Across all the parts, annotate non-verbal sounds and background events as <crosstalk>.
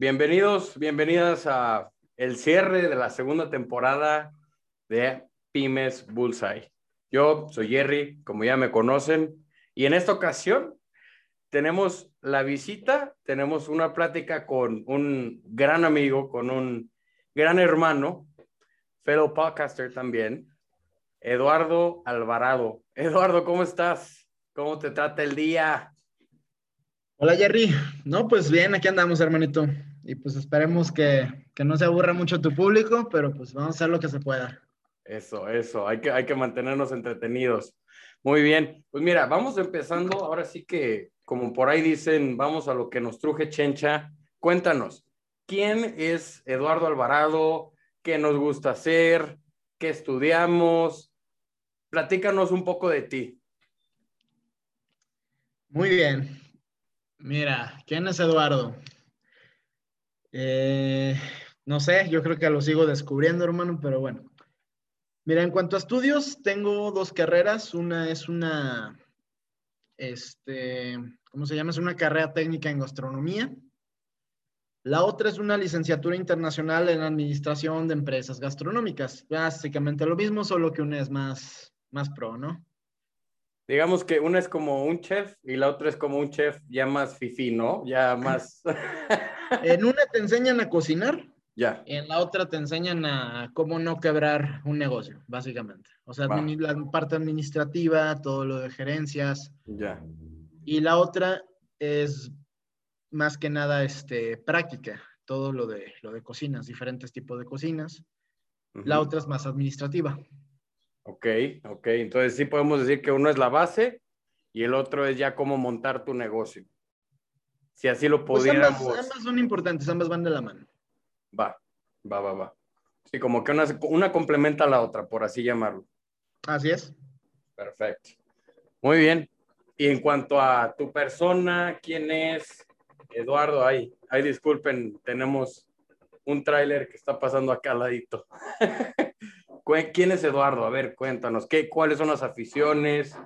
Bienvenidos, bienvenidas a el cierre de la segunda temporada de Pymes Bullseye. Yo soy Jerry, como ya me conocen, y en esta ocasión tenemos la visita, tenemos una plática con un gran amigo, con un gran hermano, fellow podcaster también, Eduardo Alvarado. Eduardo, ¿cómo estás? ¿Cómo te trata el día? Hola Jerry, no, pues bien, aquí andamos hermanito. Y pues esperemos que, que, no se aburra mucho tu público, pero pues vamos a hacer lo que se pueda. Eso, eso, hay que, hay que mantenernos entretenidos. Muy bien, pues mira, vamos empezando, ahora sí que, como por ahí dicen, vamos a lo que nos truje Chencha. Cuéntanos, ¿quién es Eduardo Alvarado? ¿Qué nos gusta hacer? ¿Qué estudiamos? Platícanos un poco de ti. Muy bien, Mira, ¿quién es Eduardo? Eh, no sé, yo creo que lo sigo descubriendo, hermano, pero bueno. Mira, en cuanto a estudios, tengo dos carreras. Una es una, este, ¿cómo se llama? Es una carrera técnica en gastronomía. La otra es una licenciatura internacional en administración de empresas gastronómicas. Básicamente lo mismo, solo que una es más, más pro, ¿no? digamos que una es como un chef y la otra es como un chef ya más fifí, ¿no? Ya más... <laughs> en una te enseñan a cocinar. Ya. En la otra te enseñan a cómo no quebrar un negocio, básicamente. O sea, la parte administrativa, todo lo de gerencias. Ya. Y la otra es más que nada este, práctica, todo lo de, lo de cocinas, diferentes tipos de cocinas. La otra es más administrativa. Ok, ok. Entonces sí podemos decir que uno es la base y el otro es ya cómo montar tu negocio. Si así lo pues pudiéramos. ambas, son importantes, ambas van de la mano. Va, va, va, va. Sí, como que una, una complementa a la otra, por así llamarlo. Así es. Perfecto. Muy bien. Y en cuanto a tu persona, ¿quién es? Eduardo, ay, ay, disculpen, tenemos un tráiler que está pasando acá al ladito. <laughs> ¿Quién es Eduardo? A ver, cuéntanos, ¿qué, ¿cuáles son las aficiones?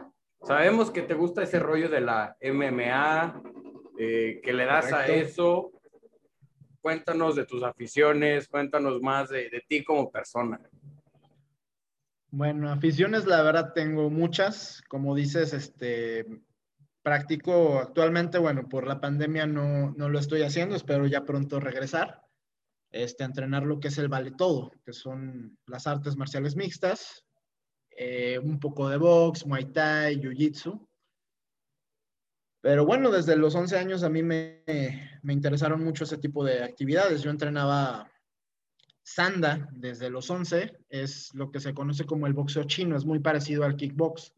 Sabemos que te gusta ese rollo de la MMA, eh, que le das a eso. Cuéntanos de tus aficiones, cuéntanos más de, de ti como persona. Bueno, aficiones, la verdad tengo muchas. Como dices, este, practico actualmente, bueno, por la pandemia no, no lo estoy haciendo, espero ya pronto regresar este, entrenar lo que es el vale todo, que son las artes marciales mixtas, eh, un poco de box, muay thai, jiu-jitsu. Pero bueno, desde los 11 años a mí me, me, interesaron mucho ese tipo de actividades. Yo entrenaba sanda desde los 11, es lo que se conoce como el boxeo chino, es muy parecido al kickbox.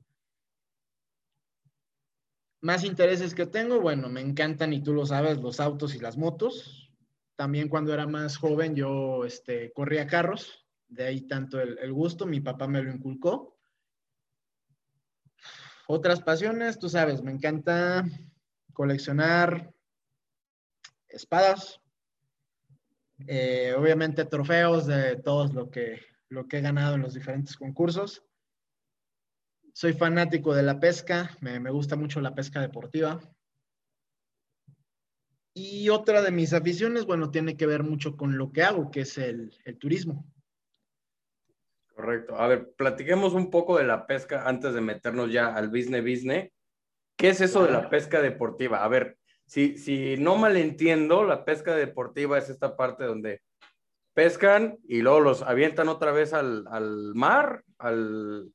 Más intereses que tengo, bueno, me encantan y tú lo sabes, los autos y las motos. También cuando era más joven yo este, corría carros, de ahí tanto el, gusto, mi papá me lo inculcó. Otras pasiones, tú sabes, me encanta coleccionar espadas, eh, obviamente trofeos de todo lo que, lo que he ganado en los diferentes concursos. Soy fanático de la pesca, me, me gusta mucho la pesca deportiva. Y otra de mis aficiones, bueno, tiene que ver mucho con lo que hago, que es el, turismo. Correcto. A ver, platiquemos un poco de la pesca antes de meternos ya al business business. ¿Qué es eso de la pesca deportiva? A ver, si, si no malentiendo, la pesca deportiva es esta parte donde pescan y luego los avientan otra vez al, mar, al,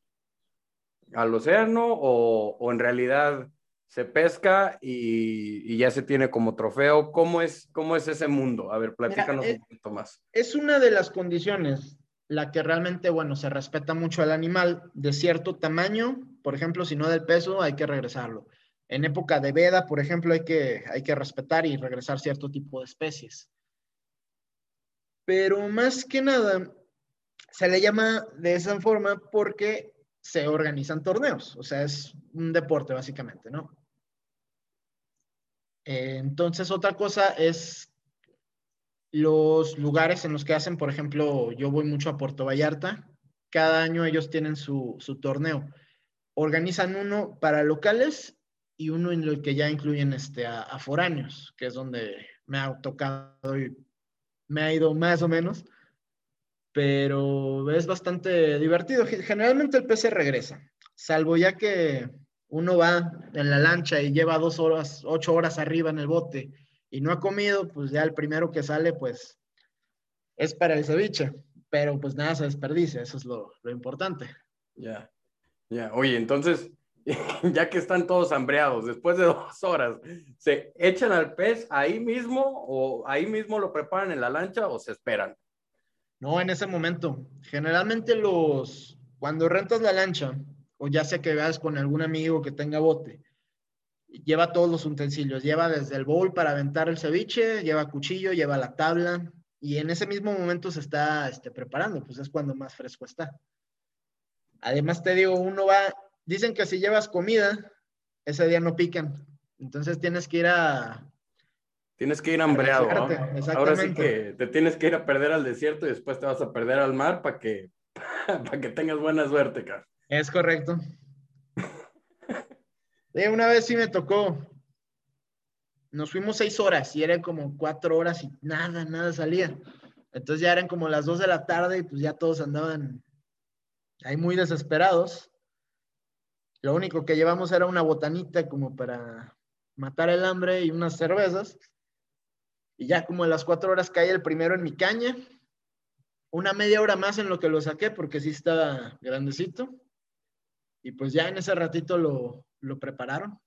al océano, o, o en realidad se pesca y, ya se tiene como trofeo. ¿Cómo es, cómo es ese mundo? A ver, platícanos un poquito más. Es una de las condiciones, la que realmente, bueno, se respeta mucho al animal de cierto tamaño, por ejemplo, si no del peso, hay que regresarlo. En época de veda, por ejemplo, hay que, hay que respetar y regresar cierto tipo de especies. Pero más que nada, se le llama de esa forma porque se organizan torneos, o sea, es un deporte básicamente, ¿no? Eh, entonces, otra cosa es los lugares en los que hacen, por ejemplo, yo voy mucho a Puerto Vallarta, cada año ellos tienen su, torneo. Organizan uno para locales y uno en el que ya incluyen este, a, a foráneos, que es donde me ha tocado y me ha ido más o menos, pero es bastante divertido. Generalmente el se regresa, salvo ya que uno va en la lancha y lleva dos horas, ocho horas arriba en el bote y no ha comido, pues ya el primero que sale, pues es para el ceviche, pero pues nada se desperdicia, eso es lo, lo importante. Ya, ya, oye, entonces, <laughs> ya que están todos hambreados, después de <laughs> dos horas, ¿se echan al pez ahí mismo o ahí mismo lo preparan en la lancha o se esperan? No, en ese momento. Generalmente los, cuando rentas la lancha, o ya sea que veas con algún amigo que tenga bote, lleva todos los utensilios, lleva desde el bowl para aventar el ceviche, lleva cuchillo, lleva la tabla, y en ese mismo momento se está este, preparando, pues es cuando más fresco está. Además te digo, uno va, dicen que si llevas comida, ese día no pican, entonces tienes que ir a... Tienes que ir hambreado, ¿no? Ahora sí que te tienes que ir a perder al desierto y después te vas a perder al mar para que, <laughs> para que tengas buena suerte, cara. Es correcto. Una vez sí me tocó. Nos fuimos seis horas y eran como cuatro horas y nada, nada salía. Entonces ya eran como las dos de la tarde y pues ya todos andaban ahí muy desesperados. Lo único que llevamos era una botanita como para matar el hambre y unas cervezas. Y ya como a las cuatro horas cae el primero en mi caña. Una media hora más en lo que lo saqué porque sí estaba grandecito. Y pues ya en ese ratito lo, prepararon.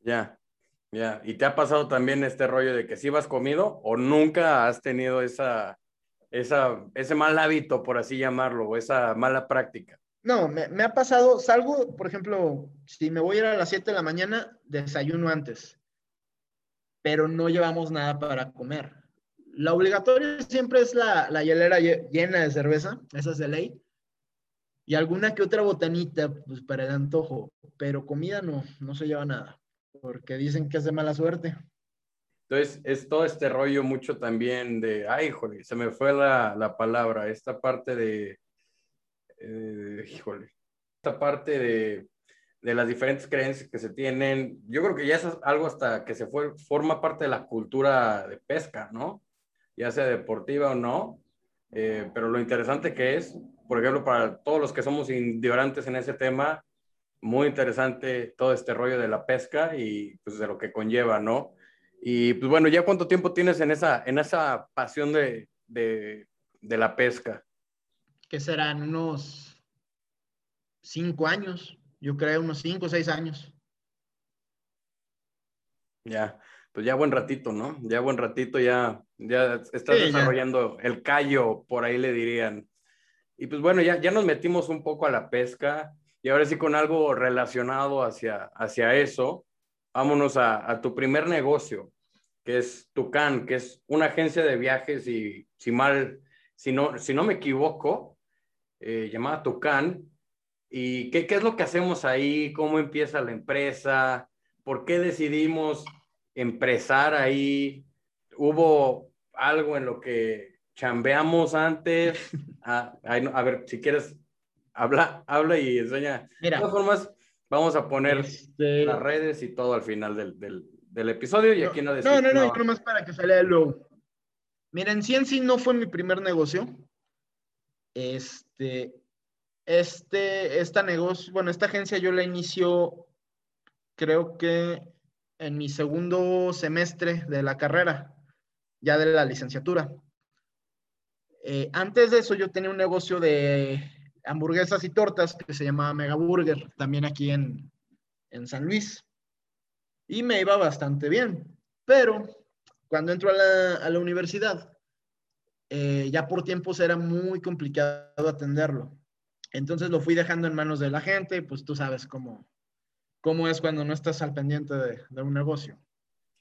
Ya, ya. ¿Y te ha pasado también este rollo de que si vas comido o nunca has tenido esa, esa, ese mal hábito, por así llamarlo, o esa mala práctica? No, me, me, ha pasado, salgo, por ejemplo, si me voy a ir a las 7 de la mañana, desayuno antes, pero no llevamos nada para comer. La obligatoria siempre es la, la hielera llena de cerveza, esa es de ley, y alguna que otra botanita, pues para el antojo, pero comida no, no se lleva nada, porque dicen que es de mala suerte. Entonces, es todo este rollo mucho también de, ay, híjole, se me fue la, la palabra, esta parte de, eh, híjole, esta parte de, de las diferentes creencias que se tienen, yo creo que ya es algo hasta que se fue, forma parte de la cultura de pesca, ¿no? Ya sea deportiva o no, eh, pero lo interesante que es por ejemplo, para todos los que somos ignorantes en ese tema, muy interesante todo este rollo de la pesca y pues de lo que conlleva, ¿no? Y pues bueno, ¿ya cuánto tiempo tienes en esa, en esa pasión de, de, de la pesca? Que serán unos cinco años, yo creo, unos cinco o seis años. Ya, pues ya buen ratito, ¿no? Ya buen ratito, ya, ya estás desarrollando el callo, por ahí le dirían. Y pues bueno, ya, ya nos metimos un poco a la pesca y ahora sí con algo relacionado hacia, hacia eso, vámonos a, tu primer negocio, que es Tucán, que es una agencia de viajes y si mal, si no, si no me equivoco, eh, llamada Tucán. ¿Y qué, qué es lo que hacemos ahí? ¿Cómo empieza la empresa? ¿Por qué decidimos empresar ahí? ¿Hubo algo en lo que chambeamos antes. <laughs> A, ver, si quieres, habla, habla y enseña. Mira, de todas formas, vamos a poner este las redes y todo al final del, del, del episodio y aquí no No, no, no, no, más para que salga el logo. Miren, sí en sí no fue mi primer negocio. Este, este, esta negocio, bueno, esta agencia yo la inició, creo que en mi segundo semestre de la carrera, ya de la licenciatura. Eh, antes de eso yo tenía un negocio de hamburguesas y tortas que se llamaba Mega Burger, también aquí en, San Luis. Y me iba bastante bien. Pero cuando entro a la, universidad, eh, ya por tiempos era muy complicado atenderlo. Entonces lo fui dejando en manos de la gente, pues tú sabes cómo, cómo es cuando no estás al pendiente de, un negocio.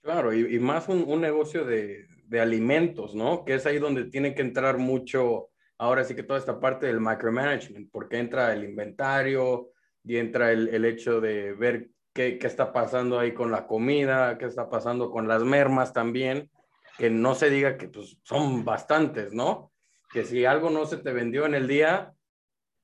Claro, y, más un, negocio de, de alimentos, ¿no? Que es ahí donde tiene que entrar mucho, ahora sí que toda esta parte del micromanagement, porque entra el inventario y entra el, el hecho de ver qué, qué, está pasando ahí con la comida, qué está pasando con las mermas también, que no se diga que pues, son bastantes, ¿no? Que si algo no se te vendió en el día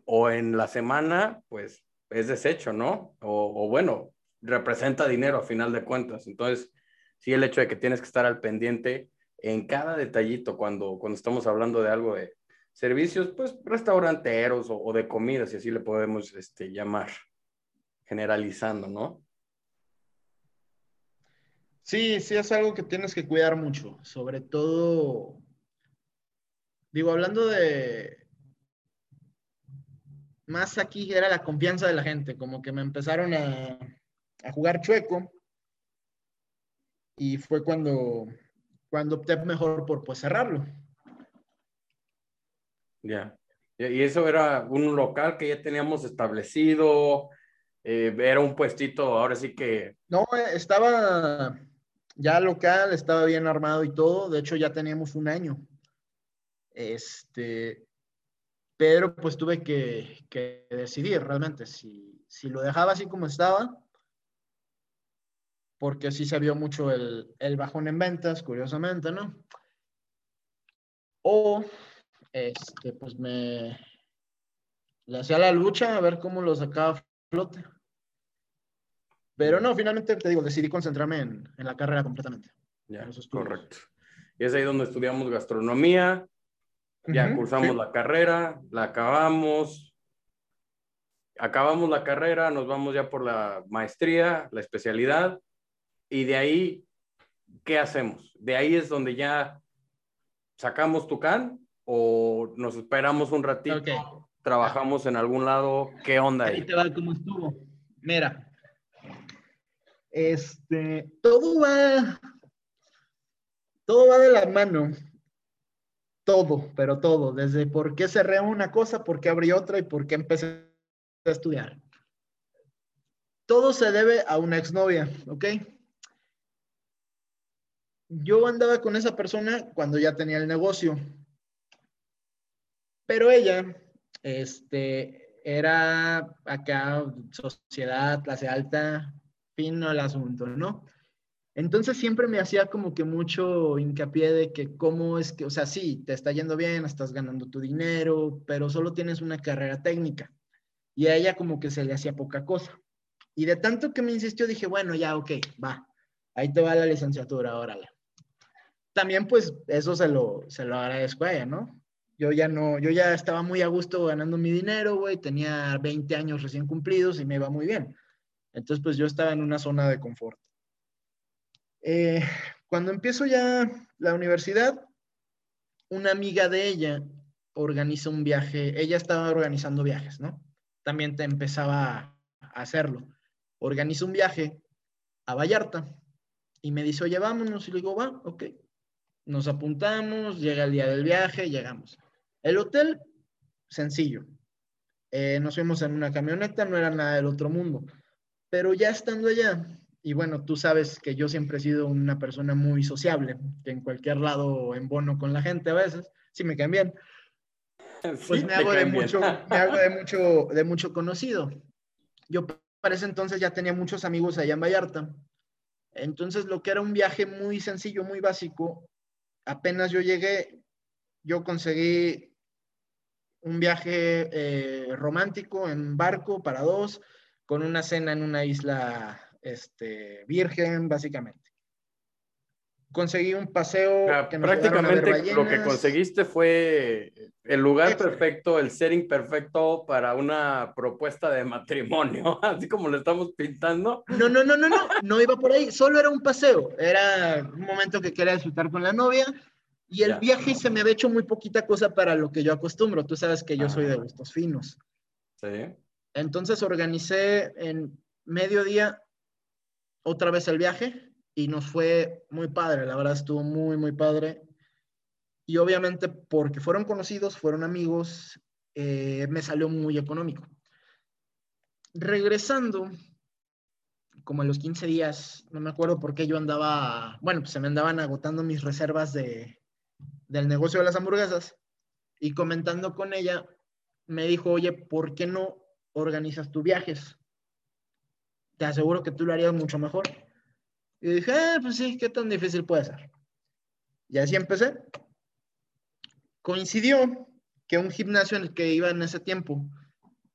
o en la semana, pues es desecho, ¿no? O, bueno, representa dinero a final de cuentas. Entonces, sí, el hecho de que tienes que estar al pendiente en cada detallito cuando, cuando estamos hablando de algo de servicios, pues restauranteros o, de comida, si así le podemos este, llamar, generalizando, ¿no? Sí, sí es algo que tienes que cuidar mucho, sobre todo, digo, hablando de, más aquí era la confianza de la gente, como que me empezaron a, jugar chueco y fue cuando, cuando opté mejor por pues cerrarlo. Ya. Y eso era un local que ya teníamos establecido, eh, era un puestito, ahora sí que... No, estaba ya local, estaba bien armado y todo, de hecho ya teníamos un año. Este, pero pues tuve que, decidir realmente si, lo dejaba así como estaba, porque sí se vio mucho el, bajón en ventas, curiosamente, ¿no? O, este, pues me le hacía la lucha a ver cómo lo sacaba a flote. Pero no, finalmente te digo, decidí concentrarme en, la carrera completamente. Ya, correcto. Y es ahí donde estudiamos gastronomía, ya cursamos la carrera, la acabamos, acabamos la carrera, nos vamos ya por la maestría, la especialidad, y de ahí, ¿qué hacemos? De ahí es donde ya sacamos tu can o nos esperamos un ratito, trabajamos en algún lado, ¿qué onda ahí? Ahí te va cómo estuvo. Mira, este, todo va, todo va de la mano todo, pero todo, desde por qué cerré una cosa, por qué abrí otra y por qué empecé a estudiar. Todo se debe a una exnovia, ¿ok? Yo andaba con esa persona cuando ya tenía el negocio, pero ella, este, era acá sociedad, clase alta, fin el asunto, ¿no? Entonces siempre me hacía como que mucho hincapié de que cómo es que, o sea, sí, te está yendo bien, estás ganando tu dinero, pero solo tienes una carrera técnica. Y a ella como que se le hacía poca cosa. Y de tanto que me insistió, dije, bueno, ya, ok, va, ahí te va la licenciatura, órale. También pues eso se lo, se lo agradezco a ella, ¿no? Yo ya no, yo ya estaba muy a gusto ganando mi dinero, güey, tenía 20 años recién cumplidos y me iba muy bien. Entonces pues yo estaba en una zona de confort. Eh, cuando empiezo ya la universidad, una amiga de ella organiza un viaje, ella estaba organizando viajes, ¿no? También te empezaba a hacerlo. Organiza un viaje a Vallarta y me dice, oye, vámonos. Y le digo, va, ok. Nos apuntamos, llega el día del viaje, llegamos. El hotel, sencillo. Eh, nos fuimos en una camioneta, no era nada del otro mundo. Pero ya estando allá, y bueno, tú sabes que yo siempre he sido una persona muy sociable, que en cualquier lado en bono con la gente a veces, si me caen bien. <laughs> Pues me hago, de mucho, me hago de mucho, de mucho conocido. Yo para ese entonces ya tenía muchos amigos allá en Vallarta. Entonces lo que era un viaje muy sencillo, muy básico, apenas yo llegué, yo conseguí un viaje eh, romántico en barco para dos, con una cena en una isla este, virgen, básicamente. Conseguí un paseo. prácticamente lo que conseguiste fue el lugar perfecto, el setting perfecto para una propuesta de matrimonio, <laughs> así como lo estamos pintando. No, no, no, no, no, no iba por ahí, solo era un paseo, era un momento que quería disfrutar con la novia y el viaje se me había hecho muy poquita cosa para lo que yo acostumbro, tú sabes que yo soy de gustos finos. Sí. Entonces organicé en mediodía otra vez el viaje y nos fue muy padre, la verdad estuvo muy, muy padre. Y obviamente porque fueron conocidos, fueron amigos, eh, me salió muy económico. Regresando, como en los 15 días, no me acuerdo por qué yo andaba, bueno, pues se me andaban agotando mis reservas de, del negocio de las hamburguesas y comentando con ella, me dijo, oye, ¿por qué no organizas tus viajes? te aseguro que tú lo harías mucho mejor. Y dije, ah, pues sí, ¿qué tan difícil puede ser? Y así empecé. Coincidió que un gimnasio en el que iba en ese tiempo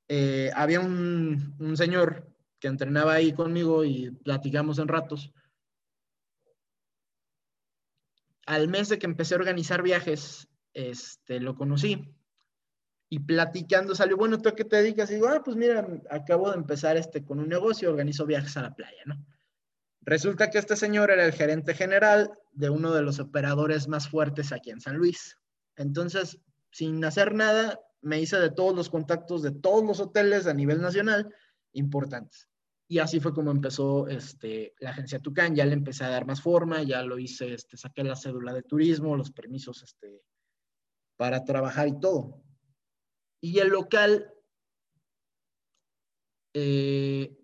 eh, había un, un señor que entrenaba ahí conmigo y platicamos en ratos. Al mes de que empecé a organizar viajes, este, lo conocí y platicando salió, bueno, ¿tú a qué te dedicas? Y digo, ah, pues mira, acabo de empezar este, con un negocio, organizo viajes a la playa, ¿no? Resulta que este señor era el gerente general de uno de los operadores más fuertes aquí en San Luis. Entonces, sin hacer nada, me hice de todos los contactos de todos los hoteles a nivel nacional importantes. Y así fue como empezó este, la agencia Tucán. Ya le empecé a dar más forma, ya lo hice, este, saqué la cédula de turismo, los permisos este, para trabajar y todo. Y el local, eh,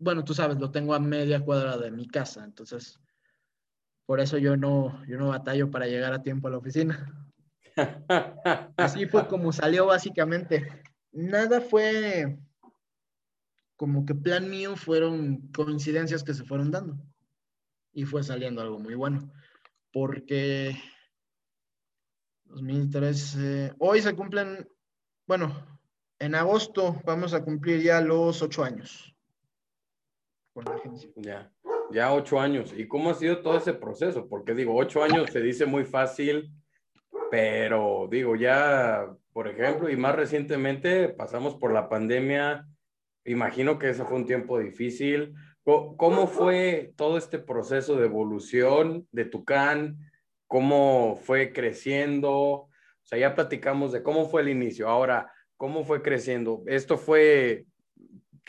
bueno, tú sabes, lo tengo a media cuadra de mi casa, entonces por eso yo no, yo no batallo para llegar a tiempo a la oficina. <laughs> Así fue como salió básicamente. Nada fue como que plan mío, fueron coincidencias que se fueron dando. Y fue saliendo algo muy bueno. Porque 2013. Hoy se cumplen, bueno, en agosto vamos a cumplir ya los ocho años con la agencia. Ya, ya ocho años. ¿Y cómo ha sido todo ese proceso? Porque digo, ocho años se dice muy fácil, pero digo, ya, por ejemplo, y más recientemente pasamos por la pandemia. Imagino que ese fue un tiempo difícil. ¿Cómo fue todo este proceso de evolución de Tucán? cómo fue creciendo. O sea, ya platicamos de cómo fue el inicio. Ahora, ¿cómo fue creciendo? Esto fue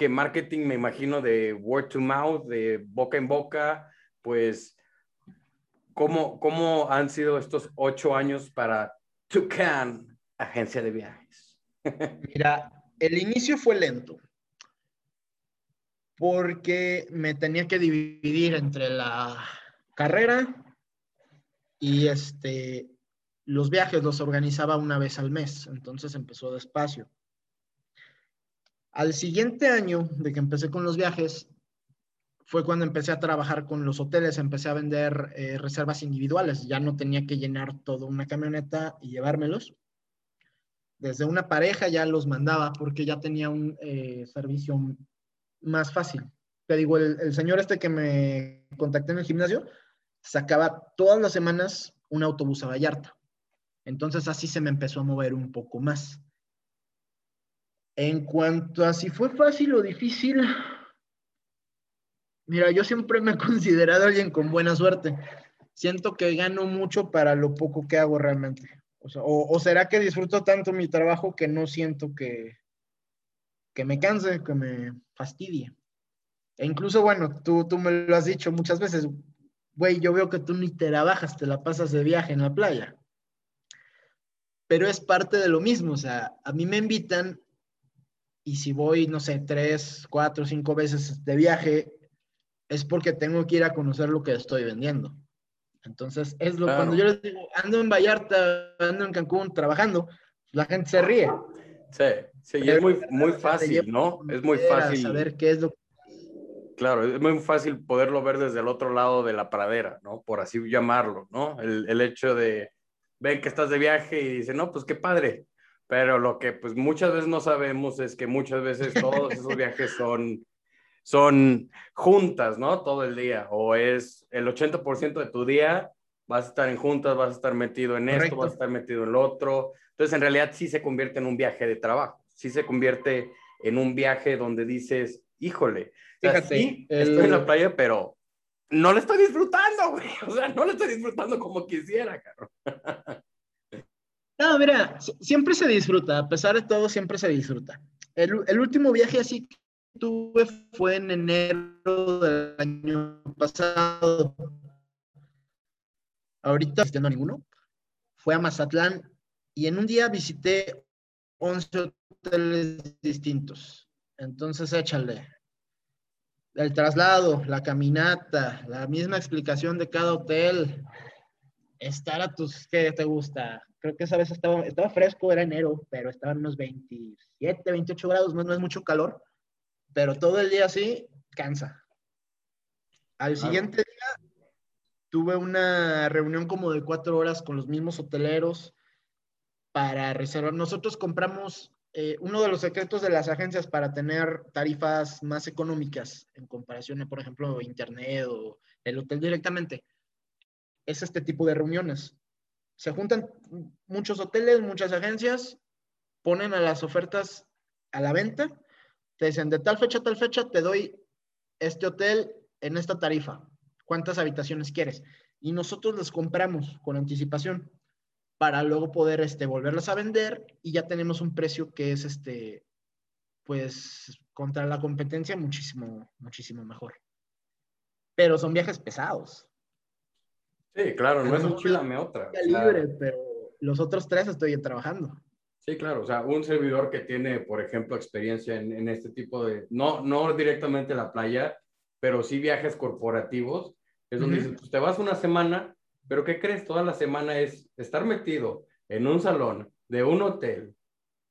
marketing, me imagino, de word to mouth, de boca en boca, pues, ¿cómo, cómo han sido estos ocho años para Tucan, agencia de viajes? <laughs> Mira, el inicio fue lento porque me tenía que dividir entre la carrera y este, los viajes los organizaba una vez al mes, entonces empezó despacio. Al siguiente año de que empecé con los viajes, fue cuando empecé a trabajar con los hoteles, empecé a vender eh, reservas individuales, ya no tenía que llenar toda una camioneta y llevármelos. Desde una pareja ya los mandaba porque ya tenía un eh, servicio más fácil. Te digo, el, el señor este que me contacté en el gimnasio, sacaba todas las semanas un autobús a Vallarta. Entonces así se me empezó a mover un poco más. En cuanto a si fue fácil o difícil, mira, yo siempre me he considerado alguien con buena suerte. Siento que gano mucho para lo poco que hago realmente. O, será que disfruto tanto mi trabajo que no siento que, que me canse, que me fastidie. E incluso, bueno, tú, tú me lo has dicho muchas veces, güey, yo veo que tú ni te trabajas, te la pasas de viaje en la playa. Pero es parte de lo mismo, o sea, a mí me invitan y si voy, no sé, tres, cuatro, cinco veces de viaje, es porque tengo que ir a conocer lo que estoy vendiendo. Entonces, es lo cuando yo les digo, ando en Vallarta, ando en Cancún trabajando, la gente se ríe. Sí, sí, y es muy, muy fácil, ¿no? Es muy fácil. Saber qué es lo Claro, es muy fácil poderlo ver desde el otro lado de la pradera, ¿no? Por así llamarlo, ¿no? El, el hecho de, ven que estás de viaje y dicen, no, pues qué padre. Pero lo que pues muchas veces no sabemos es que muchas veces todos esos <laughs> viajes son, son juntas, ¿no? Todo el día. O es el 80% de tu día vas a estar en juntas, vas a estar metido en esto, vas a estar metido en lo otro. Entonces, en realidad sí se convierte en un viaje de trabajo, sí se convierte en un viaje donde dices, híjole, Fíjate, estoy en la playa, pero no le estoy disfrutando, güey. <laughs> O sea, no le estoy disfrutando como quisiera, caro. <laughs> No, mira, siempre se disfruta, a pesar de todo, siempre se disfruta. El, último viaje así que tuve fue en enero del año pasado. Ahorita no ninguno. Fue a Mazatlán y en un día visité 11 hoteles distintos. Entonces, échale el traslado, la caminata, la misma explicación de cada hotel, estar a tus, ¿qué te gusta? Creo que esa vez estaba, estaba fresco, era enero, pero estaban unos 27, 28 grados, no, es mucho calor, pero todo el día así cansa. Al siguiente día tuve una reunión como de cuatro horas con los mismos hoteleros para reservar. Nosotros compramos eh, uno de los secretos de las agencias para tener tarifas más económicas en comparación, por ejemplo, internet o el hotel directamente, es este tipo de reuniones. Se juntan muchos hoteles, muchas agencias, ponen a las ofertas a la venta, te dicen de tal fecha a tal fecha te doy este hotel en esta tarifa. ¿Cuántas habitaciones quieres? Y nosotros les compramos con anticipación para luego poder este, volverlas a vender y ya tenemos un precio que es este, pues contra la competencia muchísimo, muchísimo mejor. Pero son viajes pesados. Sí, claro, no es un chilame otra. libre, pero los otros tres estoy trabajando. Sí, claro, o sea, un servidor que tiene, por ejemplo, experiencia en, en este tipo de, no, no directamente la playa, pero sí viajes corporativos, es donde dices, pues te vas una semana pero ¿qué crees? Toda la semana es estar metido en un salón de un hotel,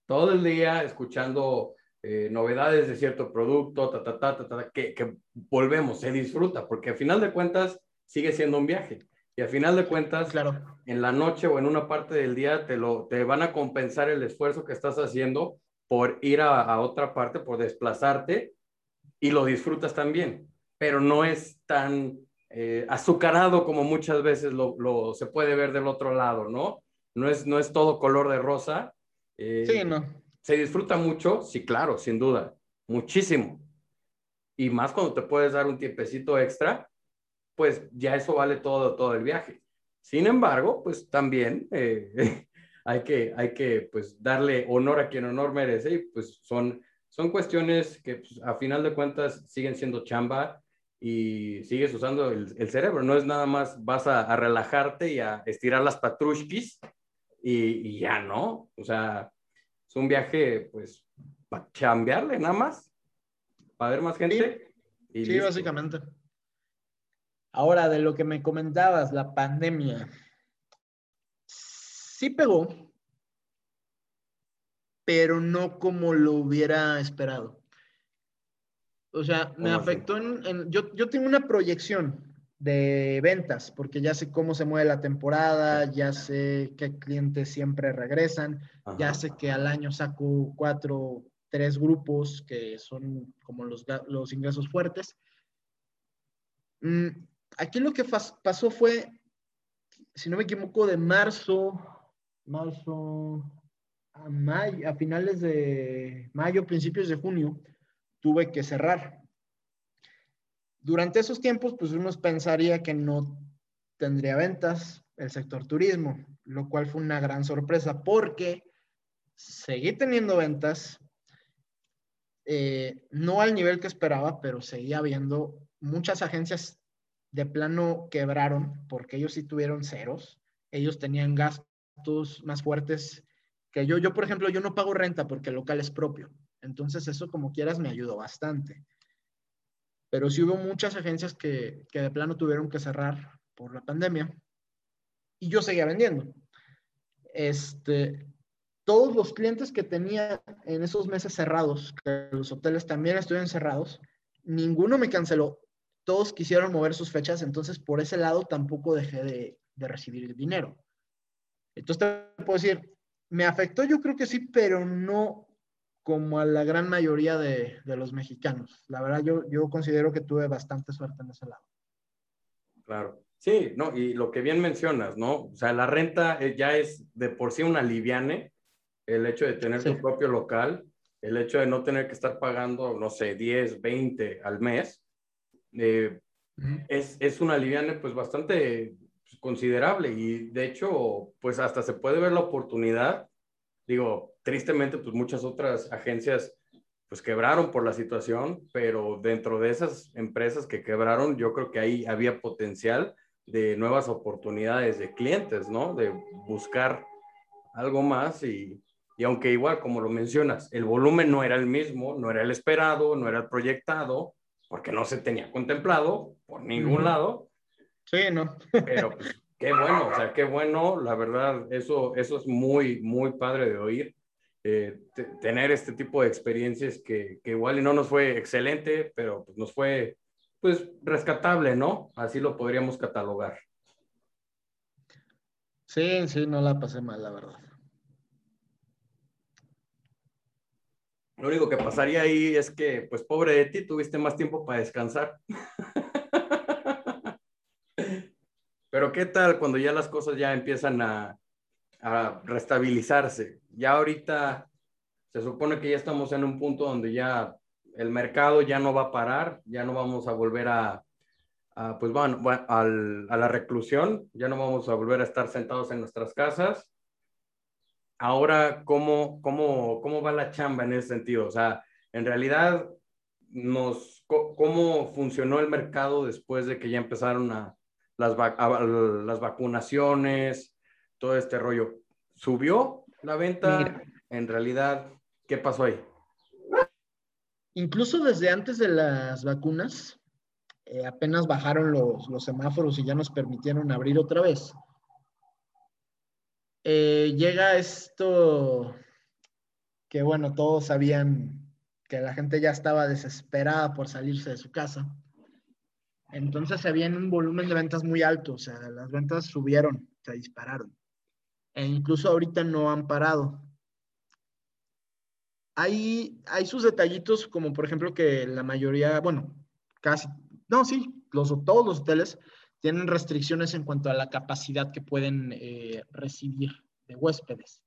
todo el día escuchando eh, novedades de cierto producto, ta, ta, ta, ta, que, que, volvemos, se disfruta, porque al final de cuentas sigue siendo un viaje. Y al final de cuentas, claro. en la noche o en una parte del día te, lo, te van a compensar el esfuerzo que estás haciendo por ir a, a otra parte, por desplazarte y lo disfrutas también. Pero no es tan eh, azucarado como muchas veces lo, lo, se puede ver del otro lado, ¿no? No es, no es todo color de rosa. Eh, sí, no. ¿Se disfruta mucho? Sí, claro, sin duda. Muchísimo. Y más cuando te puedes dar un tiempecito extra, pues ya eso vale todo, todo el viaje. Sin embargo, pues también eh, <laughs> hay que, hay que pues, darle honor a quien honor merece y pues son, son cuestiones que pues, a final de cuentas siguen siendo chamba, y sigues usando el, el, cerebro. No es nada más vas a, a relajarte y a estirar las patrushkis y, y, ya no. O sea, es un viaje, pues, para chambearle nada más, para ver más gente. Sí, sí básicamente. Ahora, de lo que me comentabas, la pandemia. Sí pegó, pero no como lo hubiera esperado. O sea, me afectó en, yo, yo, tengo una proyección de ventas, porque ya sé cómo se mueve la temporada, ya sé qué clientes siempre regresan, ya sé que al año saco cuatro, tres grupos que son como los, los ingresos fuertes. Mm, aquí lo que pasó fue, si no me equivoco, de marzo, marzo a mayo, a finales de mayo, principios de junio, tuve que cerrar. Durante esos tiempos, pues uno pensaría que no tendría ventas el sector turismo, lo cual fue una gran sorpresa porque seguí teniendo ventas, eh, no al nivel que esperaba, pero seguía habiendo muchas agencias de plano quebraron porque ellos sí tuvieron ceros, ellos tenían gastos más fuertes que yo. Yo, por ejemplo, yo no pago renta porque el local es propio. Entonces eso como quieras me ayudó bastante. Pero sí hubo muchas agencias que, que de plano tuvieron que cerrar por la pandemia y yo seguía vendiendo. Este, todos los clientes que tenía en esos meses cerrados, que los hoteles también estuvieron cerrados, ninguno me canceló. Todos quisieron mover sus fechas, entonces por ese lado tampoco dejé de, de recibir dinero. Entonces te puedo decir, me afectó yo creo que sí, pero no como a la gran mayoría de, de, los mexicanos. La verdad, yo, yo considero que tuve bastante suerte en ese lado. Claro. Sí, no, y lo que bien mencionas, ¿no? O sea, la renta eh, ya es de por sí una liviane, el hecho de tener sí. tu propio local, el hecho de no tener que estar pagando, no sé, 10, 20 al mes, eh, uh -huh. es, es una liviane pues bastante considerable y de hecho, pues hasta se puede ver la oportunidad, digo, tristemente, pues muchas otras agencias pues quebraron por la situación, pero dentro de esas empresas que quebraron, yo creo que ahí había potencial de nuevas oportunidades de clientes, ¿no? De buscar algo más y, y aunque igual, como lo mencionas, el volumen no era el mismo, no era el esperado, no era el proyectado, porque no se tenía contemplado por ningún lado. Sí, no. Pero pues, qué bueno, o sea, qué bueno, la verdad, eso, eso es muy, muy padre de oír eh, tener este tipo de experiencias que, que, igual y no nos fue excelente, pero pues nos fue pues rescatable, ¿no? Así lo podríamos catalogar. Sí, sí, no la pasé mal, la verdad. Lo único que pasaría ahí es que, pues pobre de ti, tuviste más tiempo para descansar. <laughs> Pero ¿qué tal cuando ya las cosas ya empiezan a, restabilizarse? Ya ahorita se supone que ya estamos en un punto donde ya el mercado ya no va a parar, ya no vamos a volver a, pues bueno, a la reclusión, ya no vamos a volver a estar sentados en nuestras casas. Ahora, ¿cómo, cómo, cómo va la chamba en ese sentido? O sea, en realidad, nos, ¿cómo funcionó el mercado después de que ya empezaron a, las, las vacunaciones, todo este rollo? ¿Subió la venta? En realidad, ¿qué pasó ahí? Incluso desde antes de las vacunas, eh, apenas bajaron los, semáforos y ya nos permitieron abrir otra vez. Eh, llega esto que, bueno, todos sabían que la gente ya estaba desesperada por salirse de su casa. Entonces se un volumen de ventas muy alto, o sea, las ventas subieron, se dispararon. E incluso ahorita no han parado. Hay, hay sus detallitos, como por ejemplo que la mayoría, bueno, casi no, sí, los, todos los hoteles tienen restricciones en cuanto a la capacidad que pueden eh, recibir de huéspedes.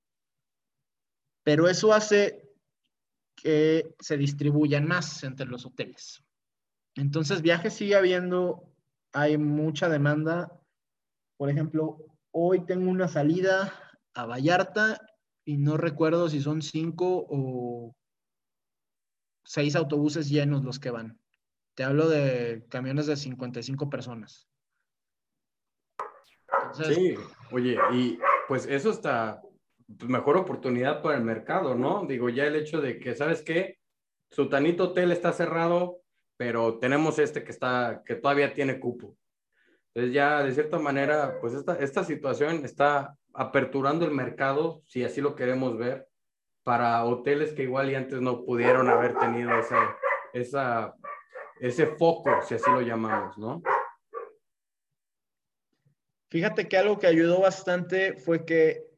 Pero eso hace que se distribuyan más entre los hoteles. Entonces, viajes sigue habiendo, hay mucha demanda. Por ejemplo, hoy tengo una salida a Vallarta y no recuerdo si son cinco o seis autobuses llenos los que van. Te hablo de camiones de 55 personas. Sí, oye, y pues eso está pues, mejor oportunidad para el mercado, ¿no? Digo, ya el hecho de que, ¿sabes qué? Sutanito Hotel está cerrado, pero tenemos este que está, que todavía tiene cupo. Entonces ya de cierta manera, pues esta, esta situación está aperturando el mercado, si así lo queremos ver, para hoteles que igual y antes no pudieron haber tenido esa, esa ese foco, si así lo llamamos, ¿no? Fíjate que algo que ayudó bastante fue que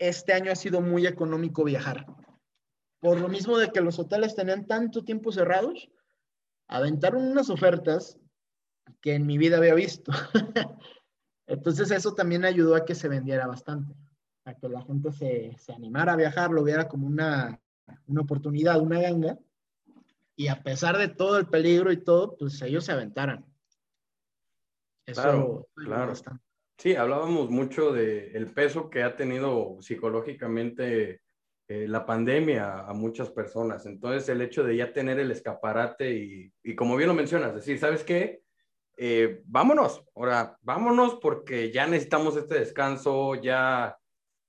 este año ha sido muy económico viajar. Por lo mismo de que los hoteles tenían tanto tiempo cerrados, aventaron unas ofertas que en mi vida había visto. <laughs> Entonces eso también ayudó a que se vendiera bastante, a que la gente se, se animara a viajar, lo viera como una, una oportunidad, una ganga, y a pesar de todo el peligro y todo, pues ellos se aventaran. Eso claro, claro. Sí, hablábamos mucho del el peso que ha tenido psicológicamente eh, la pandemia a muchas personas. Entonces, el hecho de ya tener el escaparate y, y como bien lo mencionas, decir, ¿sabes qué? Eh, vámonos, ahora vámonos porque ya necesitamos este descanso, ya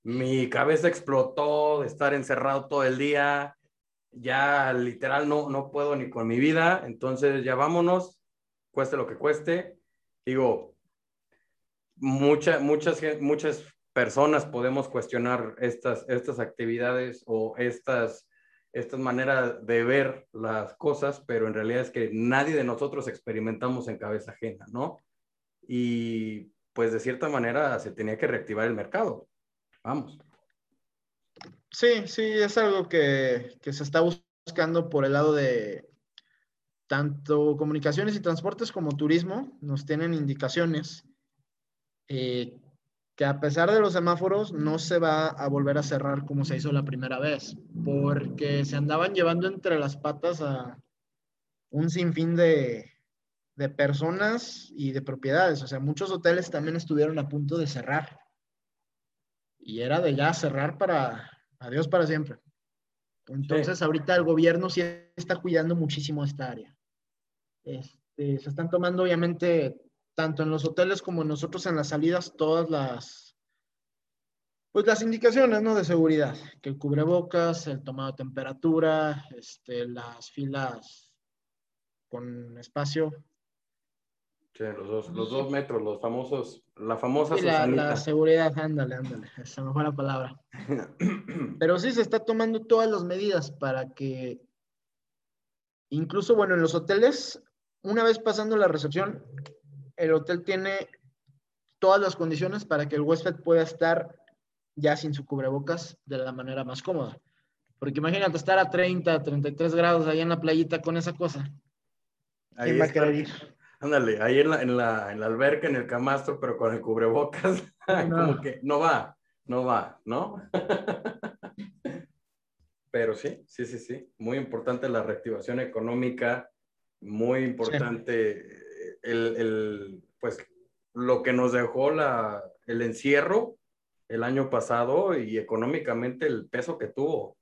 mi cabeza explotó de estar encerrado todo el día, ya literal no, no puedo ni con mi vida, entonces ya vámonos, cueste lo que cueste. Digo, muchas muchas, muchas personas podemos cuestionar estas, estas actividades o estas, estas maneras de ver las cosas, pero en realidad es que nadie de nosotros experimentamos en cabeza ajena, ¿no? Y pues de cierta manera se tenía que reactivar el mercado. Vamos. Sí, sí, es algo que, se está buscando por el lado de tanto comunicaciones y transportes como turismo. Nos tienen indicaciones eh, que a pesar de los semáforos no se va a volver a cerrar como se hizo la primera vez, porque se andaban llevando entre las patas a un sinfín de, de personas y de propiedades. O sea, muchos hoteles también estuvieron a punto de cerrar. Y era de ya cerrar para, Adiós para siempre. Entonces, ahorita el gobierno sí está cuidando muchísimo esta área. Este, se están tomando, obviamente, tanto en los hoteles como nosotros en las salidas, todas las, pues las indicaciones, ¿no? De seguridad, que el cubrebocas, el tomado de temperatura, este, las filas con espacio, los dos, los dos metros, los famosos, la famosa la, seguridad, ándale, ándale, <laughs> esa no fue la palabra. <clears throat> Pero sí se está tomando todas las medidas para que, incluso, bueno, en los hoteles, una vez pasando la recepción, el hotel tiene todas las condiciones para que el huésped pueda estar ya sin su cubrebocas de la manera más cómoda. Porque imagínate estar a 30, 33 grados ahí en la playita con esa cosa. ¿Quién va a querer ir? Ándale, ahí en la, en, la, en la alberca, en el camastro, pero con el cubrebocas, <laughs> como que no va, no va, ¿no? <laughs> pero sí, sí, sí, sí. Muy importante la reactivación económica, muy importante el, el, pues, lo que nos dejó la, el encierro el año pasado y económicamente el peso que tuvo.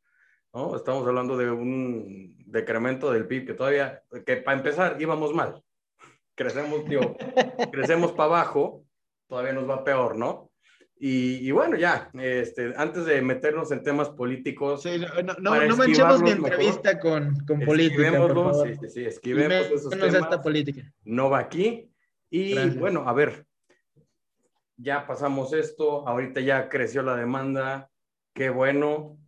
¿no? Estamos hablando de un decremento del PIB que todavía, que para empezar íbamos mal. Crecemos, digo, <laughs> crecemos para abajo, todavía nos va peor, ¿no? Y, y, bueno, ya, este, antes de meternos en temas políticos. Sí, no, no, no manchemos mi entrevista con, con política. Sí, sí, sí, esquivemos esos temas. Esta política. No va aquí. Y bueno, a ver, ya pasamos esto, ahorita ya creció la demanda, qué bueno,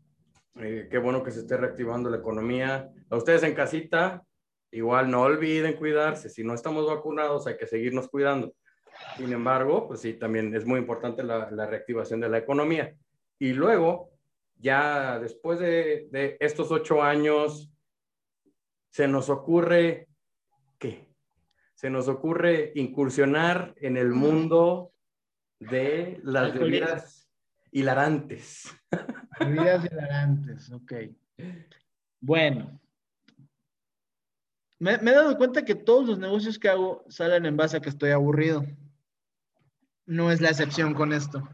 eh, qué bueno que se esté reactivando la economía. A ustedes en casita, igual no olviden cuidarse, si no estamos vacunados hay que seguirnos cuidando. Sin embargo, pues sí, también es muy importante la, la reactivación de la economía. Y luego, ya después de, de estos ocho años, se nos ocurre, ¿qué? Se nos ocurre incursionar en el mundo de las bebidas hilarantes. <laughs> Bebidas hilarantes, ok. Bueno. Me, he dado cuenta que todos los negocios que hago salen en base a que estoy aburrido. No es la excepción con esto.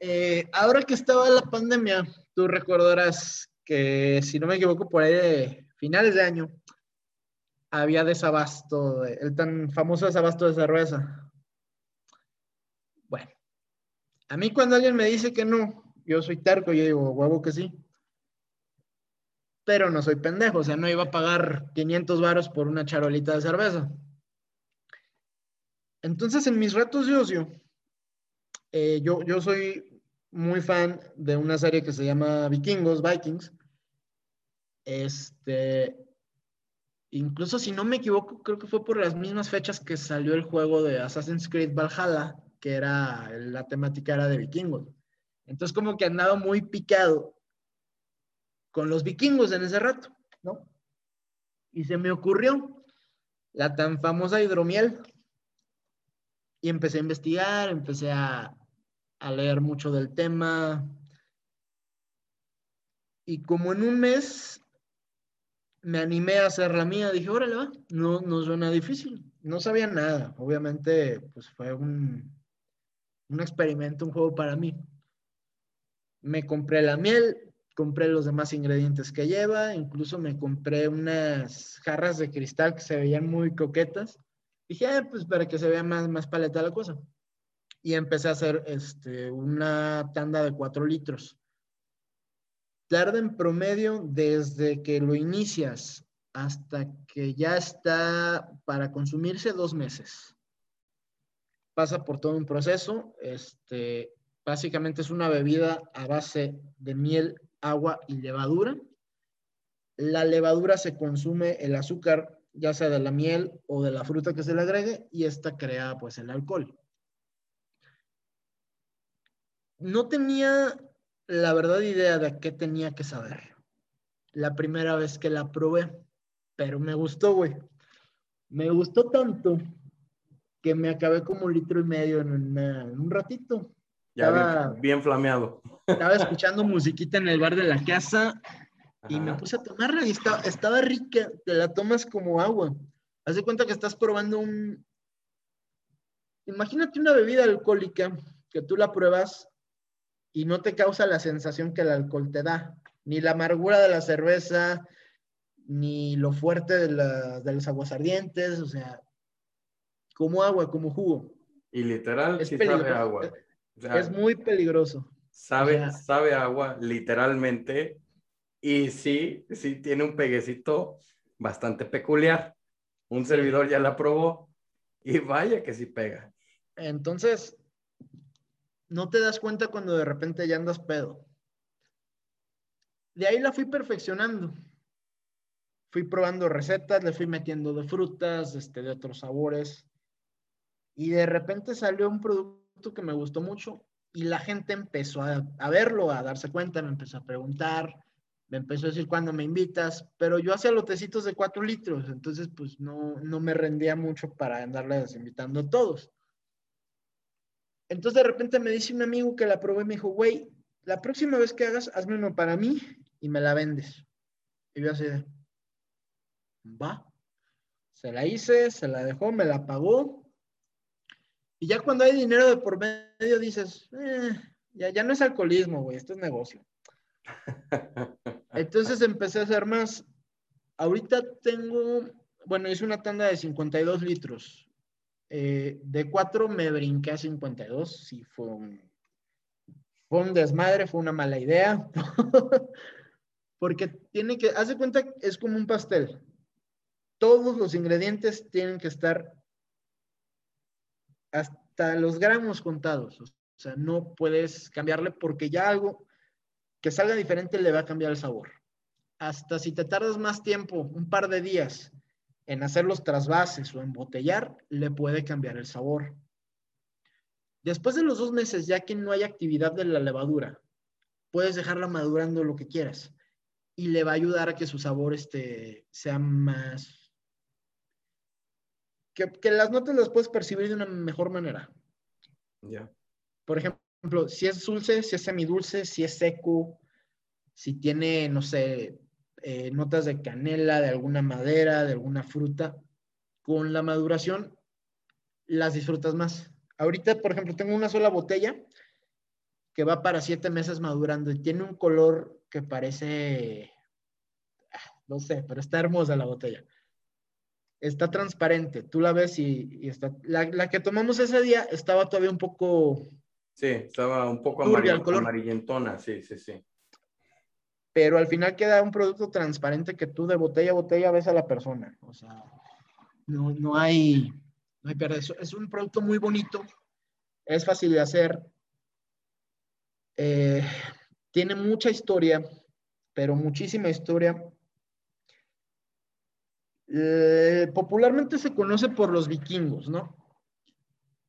Eh, ahora que estaba la pandemia, tú recordarás que, si no me equivoco, por ahí de finales de año, había desabasto, el tan famoso desabasto de cerveza. Bueno, a mí cuando alguien me dice que no, yo soy terco, yo digo, huevo que sí. Pero no soy pendejo, o sea, no iba a pagar 500 varos por una charolita de cerveza. Entonces, en mis ratos de ocio, eh, yo, soy muy fan de una serie que se llama Vikingos, Vikings. Este, incluso si no me equivoco, creo que fue por las mismas fechas que salió el juego de Assassin's Creed Valhalla, que era, la temática era de vikingos. Entonces como que andaba muy picado con los vikingos en ese rato, ¿no? Y se me ocurrió la tan famosa hidromiel. Y empecé a investigar, empecé a, leer mucho del tema. Y como en un mes me animé a hacer la mía, dije, órale, va, no, no suena difícil. No sabía nada. Obviamente, pues fue un, un experimento, un juego para mí. Me compré la miel, compré los demás ingredientes que lleva, incluso me compré unas jarras de cristal que se veían muy coquetas. Dije, ah, pues para que se vea más, más paleta la cosa. Y empecé a hacer este, una tanda de cuatro litros. Tarda en promedio desde que lo inicias hasta que ya está para consumirse dos meses pasa por todo un proceso. Este, básicamente es una bebida a base de miel, agua y levadura. La levadura se consume el azúcar, ya sea de la miel o de la fruta que se le agregue, y esta crea pues el alcohol. No tenía la verdad idea de qué tenía que saber. La primera vez que la probé, pero me gustó, güey. Me gustó tanto que me acabé como un litro y medio en, un ratito. Ya bien, flameado. Estaba escuchando musiquita en el bar de la casa y me puse a tomarla y estaba, estaba rica. Te la tomas como agua. Haz de cuenta que estás probando un... Imagínate una bebida alcohólica que tú la pruebas y no te causa la sensación que el alcohol te da, ni la amargura de la cerveza, ni lo fuerte de, de los aguas ardientes, o sea, como agua, como jugo. Y literal, es sabe agua. es muy peligroso. Sabe, sabe agua, literalmente. Y sí, sí tiene un peguecito bastante peculiar. Un servidor ya la probó y vaya que sí pega. Entonces, no te das cuenta cuando de repente ya andas pedo. De ahí la fui perfeccionando. Fui probando recetas, le fui metiendo de frutas, este, de otros sabores. Y de repente salió un producto que me gustó mucho y la gente empezó a, a, verlo, a darse cuenta, me empezó a preguntar, me empezó a decir cuándo me invitas, pero yo hacía lotecitos de cuatro litros, entonces pues no, no me rendía mucho para andarles invitando a todos. Entonces de repente me dice un amigo que la probé me dijo, güey, la próxima vez que hagas, hazme uno para mí y me la vendes. Y yo así de, va. Se la hice, se la dejó, me la pagó. Y ya cuando hay dinero de por medio dices, eh, ya, ya no es alcoholismo, güey, esto es negocio. <laughs> Entonces empecé a hacer más. Ahorita tengo, bueno, hice una tanda de 52 litros. Eh, de 4 me brinqué a 52. Sí, fue un, fue un desmadre, fue una mala idea. <laughs> Porque tiene que, haz de cuenta, es como un pastel. Todos los ingredientes tienen que estar hasta los gramos contados. O sea, no puedes cambiarle porque ya algo, que salga diferente le va a cambiar el sabor. Hasta si te tardas más tiempo, un par de días, en hacer los trasvases o embotellar, le puede cambiar el sabor. Después de los dos meses, ya que no hay actividad de la levadura, puedes dejarla madurando lo que quieras y le va a ayudar a que su sabor este, sea más... Que, que las notas las puedes percibir de una mejor manera. Ya. Por ejemplo, ejemplo, si es dulce, si es semidulce, si es seco, si tiene, no sé, eh, notas de canela, de alguna madera, de alguna fruta, con la maduración las disfrutas más. Ahorita, por ejemplo, tengo una sola botella que va para siete meses madurando y tiene un color que parece, ah, no sé, pero está hermosa la botella. Está transparente, tú la ves y, está. La, la que tomamos ese día estaba todavía un poco Sí, estaba un poco amarillentona, sí, sí, sí. Pero al final queda un producto transparente que tú de botella a botella ves a la persona. O sea, no, no hay, no hay Es un producto muy bonito, es fácil de hacer, eh, tiene mucha historia, pero muchísima historia. Eh, popularmente se conoce por los vikingos, ¿no?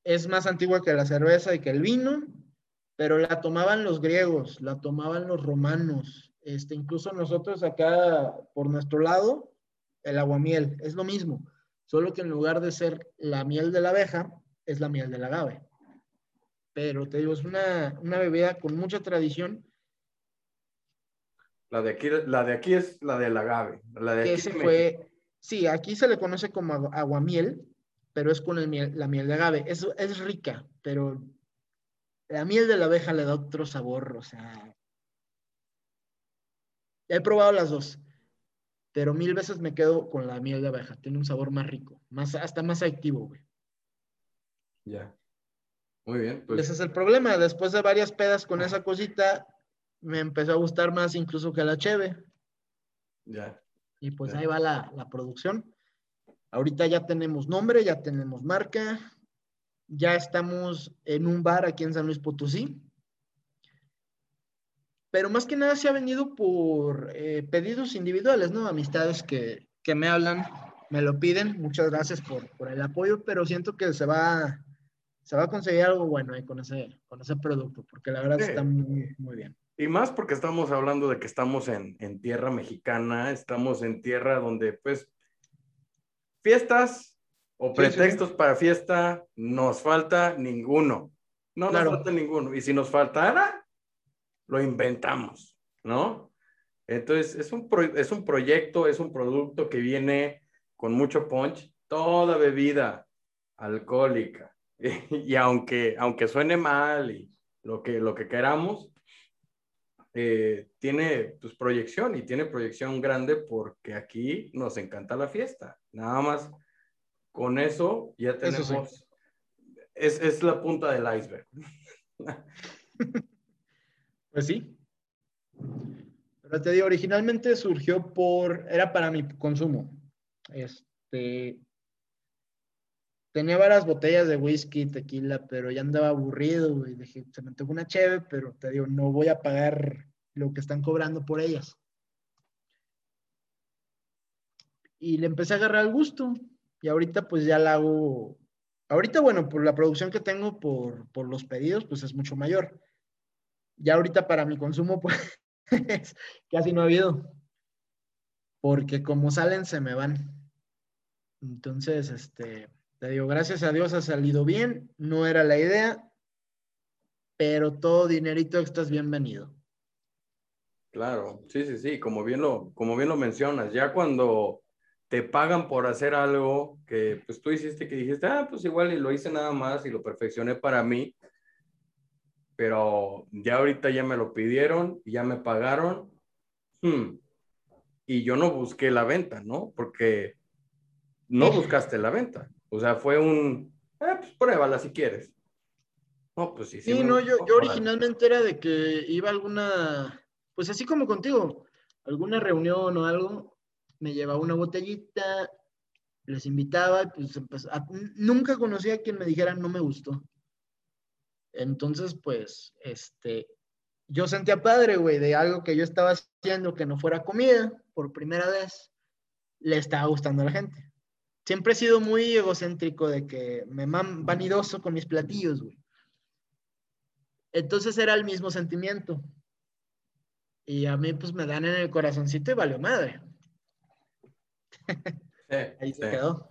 Es más antigua que la cerveza y que el vino, pero la tomaban los griegos, la tomaban los romanos, este, incluso nosotros acá por nuestro lado, el aguamiel, es lo mismo, solo que en lugar de ser la miel de la abeja, es la miel del agave. Pero te digo, es una, bebida con mucha tradición. La de aquí, la de aquí es la del agave. La de ese fue, sí, aquí se le conoce como aguamiel, pero es con la miel de agave. Es, es rica, pero la miel de la abeja le da otro sabor, o sea. He probado las dos, pero mil veces me quedo con la miel de abeja. Tiene un sabor más rico, más, hasta más activo, güey. Ya. Muy bien. Pues. Ese es el problema. Después de varias pedas con esa cosita, me empezó a gustar más incluso que la cheve. Ya. Y pues ahí va la, la producción. Ahorita ya tenemos nombre, ya tenemos marca, ya estamos en un bar aquí en San Luis Potosí. Pero más que nada se ha venido por eh, pedidos individuales, ¿no? Amistades que, me hablan, me lo piden. Muchas gracias por, el apoyo, pero siento que se va, se va a conseguir algo bueno con, ese, con ese producto, porque la verdad está muy, muy bien. Y más porque estamos hablando de que estamos en, en, tierra mexicana, estamos en tierra donde pues fiestas o pretextos para fiesta, nos falta ninguno. No nos falta ninguno. Y si nos faltara, lo inventamos, ¿no? Entonces, es un, es un proyecto, es un producto que viene con mucho punch. Toda bebida alcohólica, <laughs> y, aunque, aunque suene mal y lo que, lo que queramos, eh, tiene pues, proyección y tiene proyección grande porque aquí nos encanta la fiesta. Nada más con eso ya tenemos, es, es la punta del iceberg. <laughs> pues sí. Pero te digo, originalmente surgió por, era para mi consumo. Este, tenía varias botellas de whisky, tequila, pero ya andaba aburrido y dije, se me tocó una cheve, pero te digo, no voy a pagar lo que están cobrando por ellas. Y le empecé a agarrar el gusto y ahorita pues ya la hago Ahorita, bueno, por la producción que tengo por, por los pedidos, pues es mucho mayor. Ya ahorita para mi consumo, <laughs> pues casi no ha habido. Porque como salen, se me van. Entonces, este, te digo, gracias a Dios ha salido bien. No era la idea, pero todo dinerito extra es bienvenido. Claro, sí, sí, sí, como bien lo, como bien lo mencionas, ya cuando te pagan por hacer algo que pues tú hiciste que dijiste, ah, pues igual y lo hice nada más y lo perfeccioné para mí, pero ya ahorita ya me lo pidieron, ya me pagaron, hmm, y yo no busqué la venta, ¿no? Porque no buscaste la venta, o sea, fue un, eh, pues pruébala si quieres. No, pues sí. Sí, sí no, yo, yo originalmente era de que iba alguna pues así como contigo, alguna reunión o algo, me llevaba una botellita, les invitaba, pues nunca conocí a quien me dijera no me gustó. Entonces, pues, este, yo sentía padre, güey, de algo que yo estaba haciendo que no fuera comida, por primera vez, le estaba gustando a la gente. Siempre he sido muy egocéntrico de que me man vanidoso con mis platillos, güey. Entonces era el mismo sentimiento. Y a mí pues me dan en el corazoncito y valió madre. <laughs> Ahí se quedó.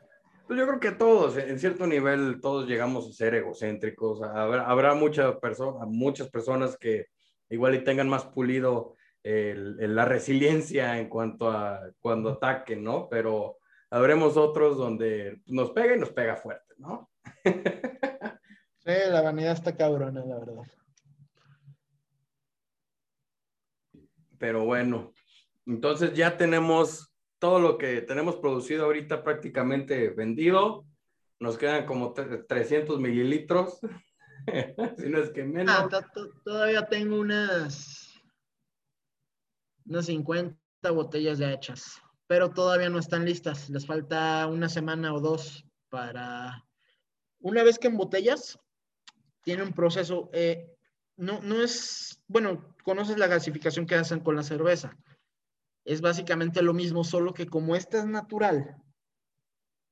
Pues yo creo que todos, en cierto nivel, todos llegamos a ser egocéntricos. Habrá, habrá muchas personas que igual y tengan más pulido la resiliencia en cuanto a cuando ataquen, ¿no? Pero habremos otros donde nos pega y nos pega fuerte, ¿no? <laughs> sí, la vanidad está cabrona, la verdad. Pero bueno, entonces ya tenemos todo lo que tenemos producido ahorita prácticamente vendido. Nos quedan como 300 mililitros, <laughs> si no es que menos. Ah, todavía tengo unas, unas 50 botellas ya hechas, pero todavía no están listas. Les falta una semana o dos para... Una vez que en botellas, tiene un proceso, eh, no, no es, bueno, conoces la gasificación que hacen con la cerveza. Es básicamente lo mismo, solo que como esta es natural,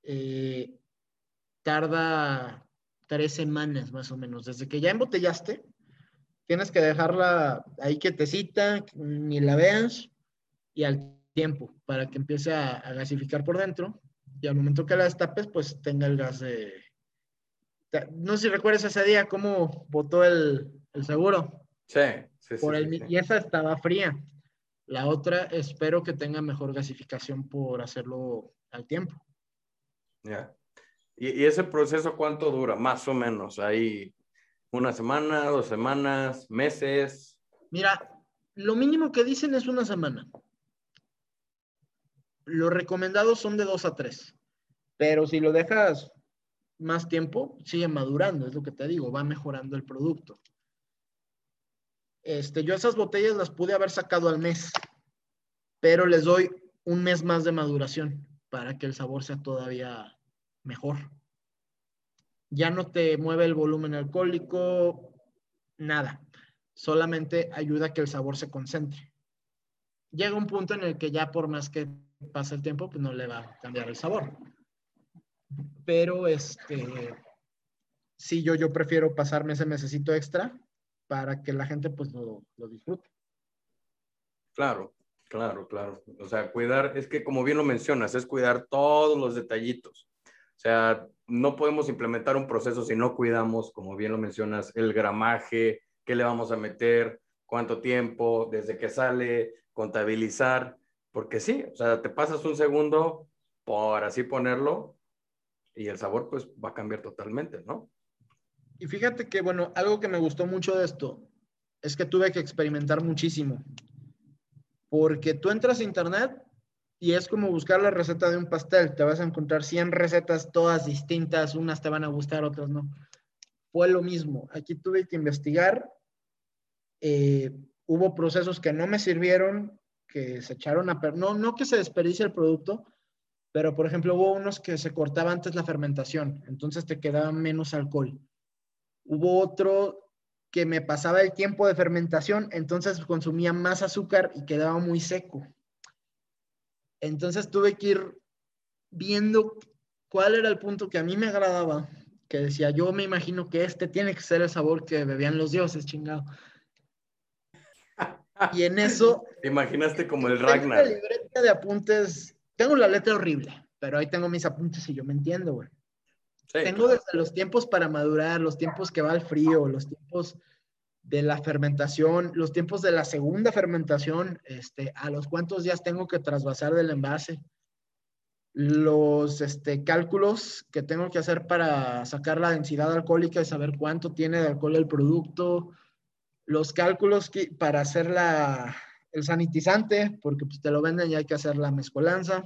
eh, tarda tres semanas más o menos. Desde que ya embotellaste, tienes que dejarla ahí quietecita, ni la veas, y al tiempo, para que empiece a, gasificar por dentro. Y al momento que la destapes, pues tenga el gas de... No sé si recuerdas ese día cómo botó el, el seguro. Sí, sí, por el, Y esa estaba fría. La otra espero que tenga mejor gasificación por hacerlo al tiempo. Ya. ¿Y, ese proceso cuánto dura? Más o menos. ¿Hay una semana, dos semanas, meses? Mira, lo mínimo que dicen es una semana. Los recomendados son de dos a tres. Pero si lo dejas más tiempo, sigue madurando, es lo que te digo, va mejorando el producto. Este, yo esas botellas las pude haber sacado al mes, pero les doy un mes más de maduración para que el sabor sea todavía mejor. Ya no te mueve el volumen alcohólico, nada. Solamente ayuda a que el sabor se concentre. Llega un punto en el que ya por más que pase el tiempo, pues no le va a cambiar el sabor. Pero este, sí, yo, yo prefiero pasarme ese mesecito extra para que la gente pues lo, lo disfrute. Claro, claro, claro. O sea, cuidar, es que como bien lo mencionas, es cuidar todos los detallitos. O sea, no podemos implementar un proceso si no cuidamos, como bien lo mencionas, el gramaje, qué le vamos a meter, cuánto tiempo, desde que sale, contabilizar, porque sí, o sea, te pasas un segundo por así ponerlo y el sabor pues va a cambiar totalmente, ¿no? Y fíjate que, bueno, algo que me gustó mucho de esto es que tuve que experimentar muchísimo. Porque tú entras a internet y es como buscar la receta de un pastel. Te vas a encontrar 100 recetas todas distintas, unas te van a gustar, otras no. Fue lo mismo. Aquí tuve que investigar. Eh, hubo procesos que no me sirvieron, que se echaron a perder. No, no que se desperdicie el producto, pero por ejemplo hubo unos que se cortaba antes la fermentación, entonces te quedaba menos alcohol. Hubo otro que me pasaba el tiempo de fermentación, entonces consumía más azúcar y quedaba muy seco. Entonces tuve que ir viendo cuál era el punto que a mí me agradaba que decía, yo me imagino que este tiene que ser el sabor que bebían los dioses, chingado. Y en eso... Te imaginaste como el tengo Ragnar. una libreta de apuntes, tengo la letra horrible, pero ahí tengo mis apuntes y yo me entiendo, güey. Sí, Tengo desde los tiempos para madurar, los tiempos que va al frío, los tiempos de la fermentación, los tiempos de la segunda fermentación, este, a los cuántos días tengo que trasvasar del envase, los este, cálculos que tengo que hacer para sacar la densidad alcohólica y saber cuánto tiene de alcohol el producto, los cálculos que- para hacer la, el sanitizante, porque pues, te lo venden y hay que hacer la mezcolanza.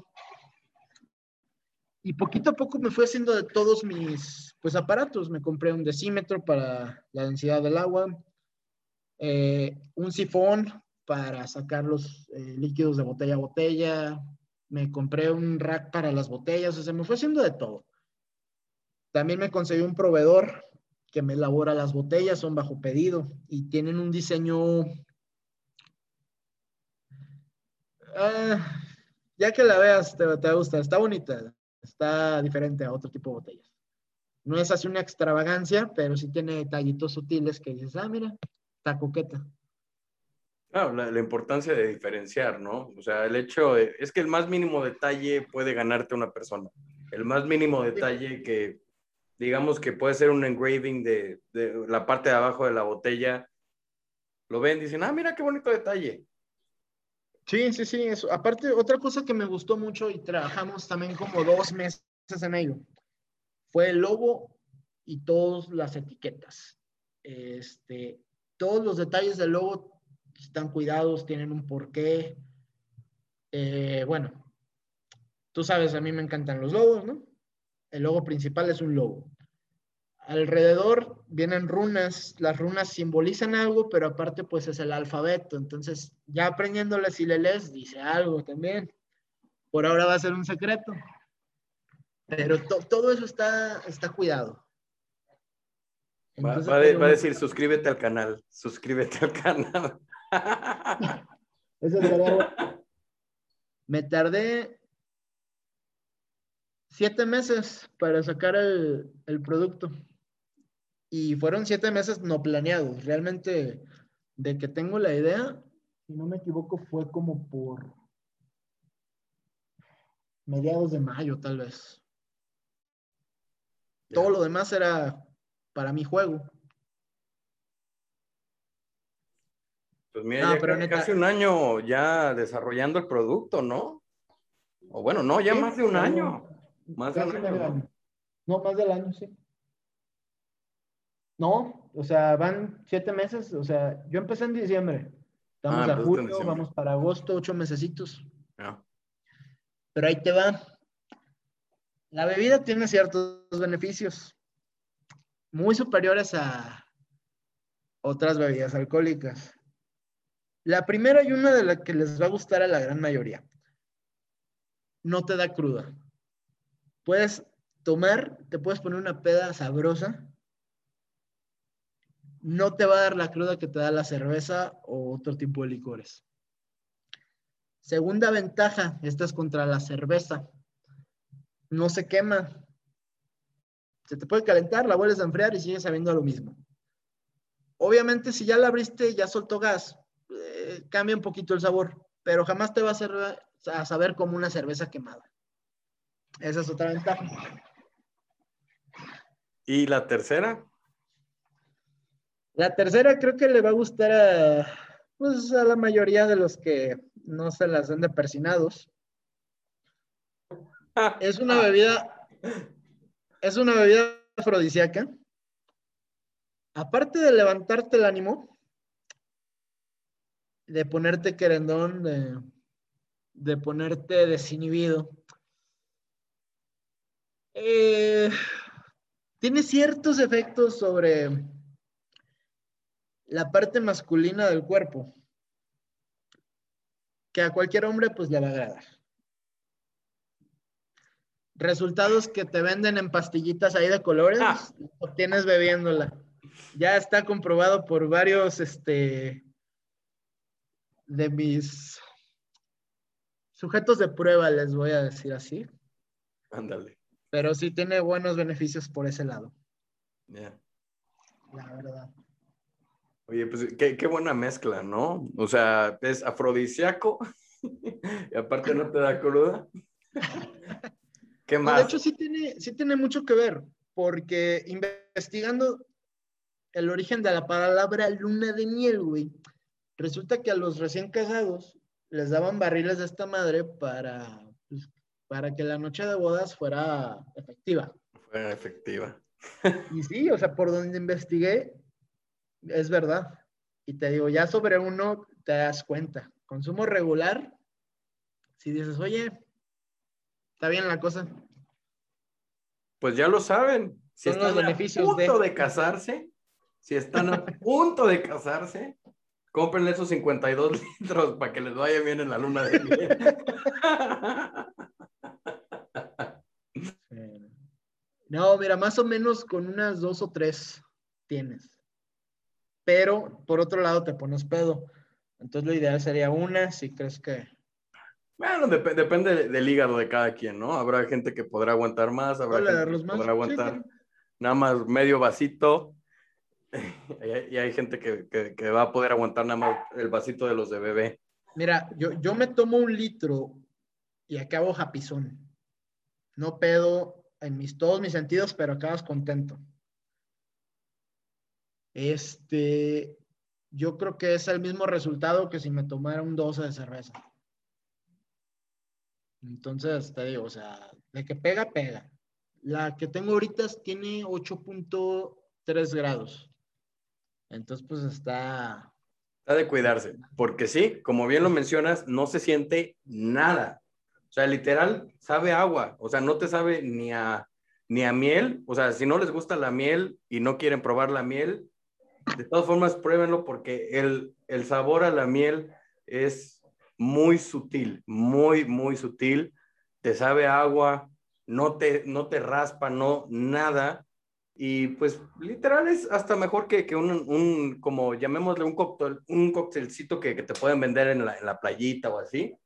Y poquito a poco me fui haciendo de todos mis pues, aparatos. Me compré un decímetro para la densidad del agua, eh, un sifón para sacar los eh, líquidos de botella a botella, me compré un rack para las botellas, o sea, me fue haciendo de todo. También me conseguí un proveedor que me elabora las botellas, son bajo pedido y tienen un diseño... Ah, ya que la veas, te, te va a gustar, está bonita, está diferente a otro tipo de botellas. No es así una extravagancia, pero sí tiene detallitos sutiles que dices, ah, mira, está coqueta. Claro, la, la importancia de diferenciar, ¿no? O sea, el hecho de- es que el más mínimo detalle puede ganarte una persona. El más mínimo detalle que, digamos que puede ser un engraving de, de la parte de abajo de la botella, lo ven, dicen, ah, mira qué bonito detalle. Sí, sí, sí. Eso. Aparte, otra cosa que me gustó mucho y trabajamos también como dos meses en ello fue el logo y todas las etiquetas. Este, todos los detalles del logo están cuidados, tienen un porqué. Eh, bueno, tú sabes, a mí me encantan los logos, ¿no? El logo principal es un logo. Alrededor vienen runas, las runas simbolizan algo, pero aparte pues es el alfabeto, entonces ya aprendiéndole si le lees, dice algo también. Por ahora va a ser un secreto, pero to- todo eso está, está cuidado. Va, Entonces, va a de- tengo va a un- decir, suscríbete al canal, suscríbete al canal. Eso. <laughs> Me tardé siete meses para sacar el, el producto. Y fueron siete meses no planeados. Realmente, de que tengo la idea, si no me equivoco, fue como por mediados de mayo, tal vez. Todo lo demás era para mi juego. Pues mira, No, ya pero ca- neta- casi un año ya desarrollando el producto, ¿no? O bueno, no, ya Sí, más de un año. Más de un año. No, más del año, sí. No, o sea, van siete meses. O sea, yo empecé en diciembre. Estamos Ah, a julio, vamos para agosto, ocho mesecitos. Pero ahí te va. La bebida tiene ciertos beneficios muy superiores a otras bebidas alcohólicas. La primera y una de las que les va a gustar a la gran mayoría. No te da cruda. Puedes tomar, te puedes poner una peda sabrosa. No te va a dar la cruda que te da la cerveza o otro tipo de licores. Segunda ventaja, esta es contra la cerveza. No se quema. Se te puede calentar, la vuelves a enfriar y sigues sabiendo lo mismo. Obviamente, si ya la abriste y ya soltó gas, eh, cambia un poquito el sabor, pero jamás te va a, a saber como una cerveza quemada. Esa es otra ventaja. ¿Y la tercera? La tercera creo que le va a gustar a, pues, a la mayoría de los que no se las den de persinados. Es una bebida, es una bebida afrodisíaca. Aparte de levantarte el ánimo, de ponerte querendón, de, de ponerte desinhibido, eh, tiene ciertos efectos sobre la parte masculina del cuerpo que a cualquier hombre pues le va a agradar. Resultados que te venden en pastillitas ahí de colores, Ah. obtienes bebiéndola. Ya está comprobado por varios este, de mis sujetos de prueba, les voy a decir así. Ándale. Pero sí tiene buenos beneficios por ese lado. La verdad. Oye, pues qué, qué, buena mezcla, ¿no? O sea, es afrodisíaco <laughs> y aparte no te da cruda. <laughs> ¿Qué más? de hecho, sí tiene, sí tiene mucho que ver, porque investigando el origen de la palabra luna de miel, güey, resulta que a los recién casados les daban barriles de esta madre para, pues, para que la noche de bodas fuera efectiva. Fuera efectiva. Y sí, o sea, por donde investigué, es verdad. Y te digo, ya sobre uno te das cuenta. Consumo regular, si dices, oye, está bien la cosa. Pues ya lo saben. Si Son están a punto de... casarse, si están a <laughs> punto de casarse, cómprenle esos 52 litros para que les vaya bien en la luna de miel. <laughs> No, mira, más o menos con unas dos o tres tienes. Pero por otro lado te pones pedo. Entonces lo ideal sería una, si crees que. Bueno, depende del hígado de cada quien, ¿no? Habrá gente que podrá aguantar más, habrá gente que podrá aguantar nada más medio vasito. <laughs> y, hay, gente que, va a poder aguantar nada más el vasito de los de bebé. Mira, yo, yo me tomo un litro y acabo japizón. No pedo en mis, todos mis sentidos, pero acabas contento. Este, yo creo que es el mismo resultado que si me tomara un 12 de cerveza. Entonces, te digo, o sea, de que pega, pega. La que tengo ahorita tiene 8.3 grados. Entonces, pues está... Está de cuidarse, porque sí, como bien lo mencionas, no se siente nada. O sea, literal, sabe agua. O sea, no te sabe ni a, ni a miel. O sea, si no les gusta la miel y no quieren probar la miel, de todas formas, pruébenlo porque el, el sabor a la miel es muy sutil, muy, muy sutil. Te sabe agua, no te, no te raspa, no, nada. Y pues literal es hasta mejor que, que un, un, como llamémosle un cóctel, un cóctelcito que, que te pueden vender en la, en la, playita o así.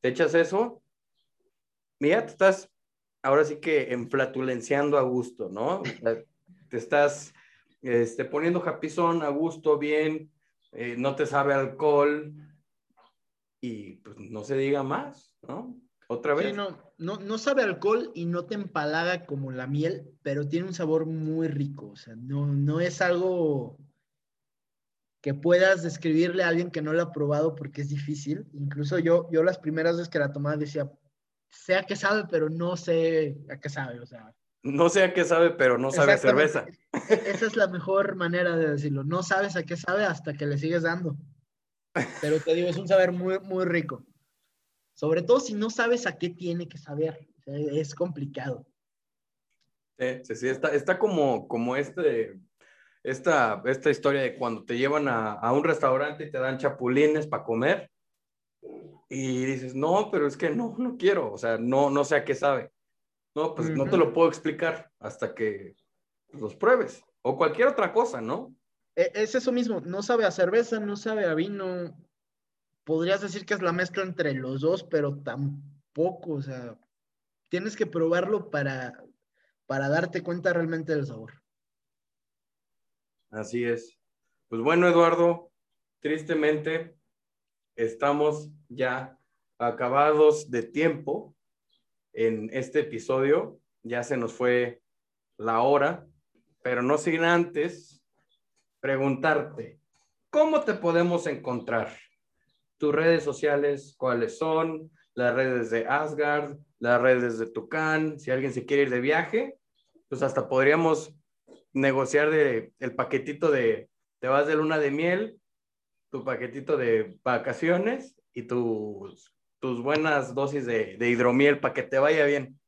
Te echas eso mira, te estás ahora sí que enflatulenciando a gusto, ¿no? te estás este, poniendo japizón a gusto, bien, eh, no te sabe alcohol y pues no se diga más, ¿no? Otra vez. Sí, no, no, no sabe alcohol y no te empalaga como la miel, pero tiene un sabor muy rico, o sea, no, no es algo que puedas describirle a alguien que no lo ha probado porque es difícil. Incluso yo, yo las primeras veces que la tomaba decía, sé a qué sabe, pero no sé a qué sabe, o sea. No sé a qué sabe, pero no sabe a cerveza. E-, esa es la mejor manera de decirlo. No sabes a qué sabe hasta que le sigues dando. Pero te digo, es un saber muy, muy rico. Sobre todo si no sabes a qué tiene que saber. Es complicado. Sí, sí, Está, está como, como este, esta, esta historia de cuando te llevan a, a un restaurante y te dan chapulines para comer y dices, no, pero es que no, no quiero, o sea, no, no sé a qué sabe. No, pues no te lo puedo explicar hasta que los pruebes o cualquier otra cosa, ¿no? E, es eso mismo, no sabe a cerveza, no sabe a vino. Podrías decir que es la mezcla entre los dos, pero tampoco, o sea, tienes que probarlo para, para darte cuenta realmente del sabor. Así es. Pues bueno, Eduardo, tristemente estamos ya acabados de tiempo en este episodio. Ya se nos fue la hora, pero no sin antes preguntarte, ¿cómo te podemos encontrar? Tus redes sociales, ¿cuáles son? Las redes de Asgard, las redes de Tucán. Si alguien se quiere ir de viaje, pues hasta podríamos negociar de, el paquetito de te vas de luna de miel tu paquetito de vacaciones y tus, tus buenas dosis de, hidromiel para que te vaya bien,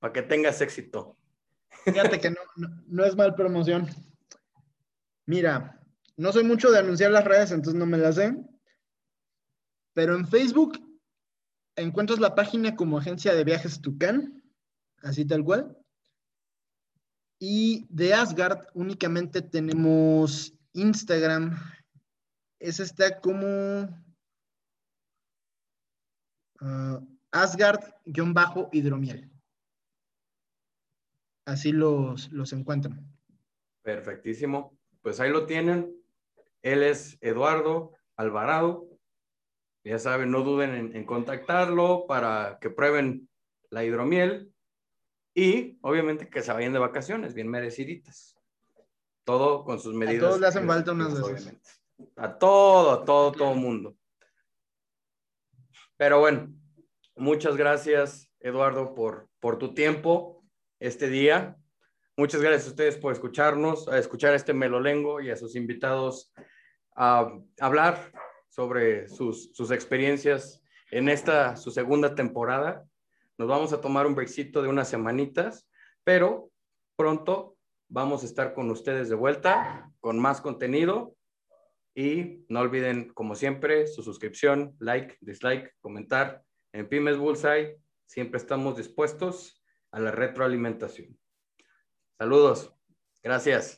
para que tengas éxito. Fíjate que no, es mal promoción. Mira, no soy mucho de anunciar las redes, entonces no me las sé. Pero en Facebook encuentras la página como Agencia de Viajes Tucán, así tal cual. Y de Asgard únicamente tenemos Instagram ese está como uh, Asgard-hidromiel. Así los, los encuentran. Perfectísimo. Pues ahí lo tienen. Él es Eduardo Alvarado. Ya saben, no duden en, contactarlo para que prueben la hidromiel y obviamente que se vayan de vacaciones, bien mereciditas. Todo con sus medidas. A todos le hacen falta unas veces. A todo, todo, todo mundo. Pero bueno, muchas gracias, Eduardo, por, por tu tiempo este día. Muchas gracias a ustedes por escucharnos, a escuchar este melolengo y a sus invitados a hablar sobre sus, sus experiencias en esta, su segunda temporada. Nos vamos a tomar un breakcito de unas semanitas, pero pronto vamos a estar con ustedes de vuelta con más contenido y no olviden, como siempre, su suscripción, like, dislike, comentar. En Pymes Bullseye siempre estamos dispuestos a la retroalimentación. Saludos. Gracias.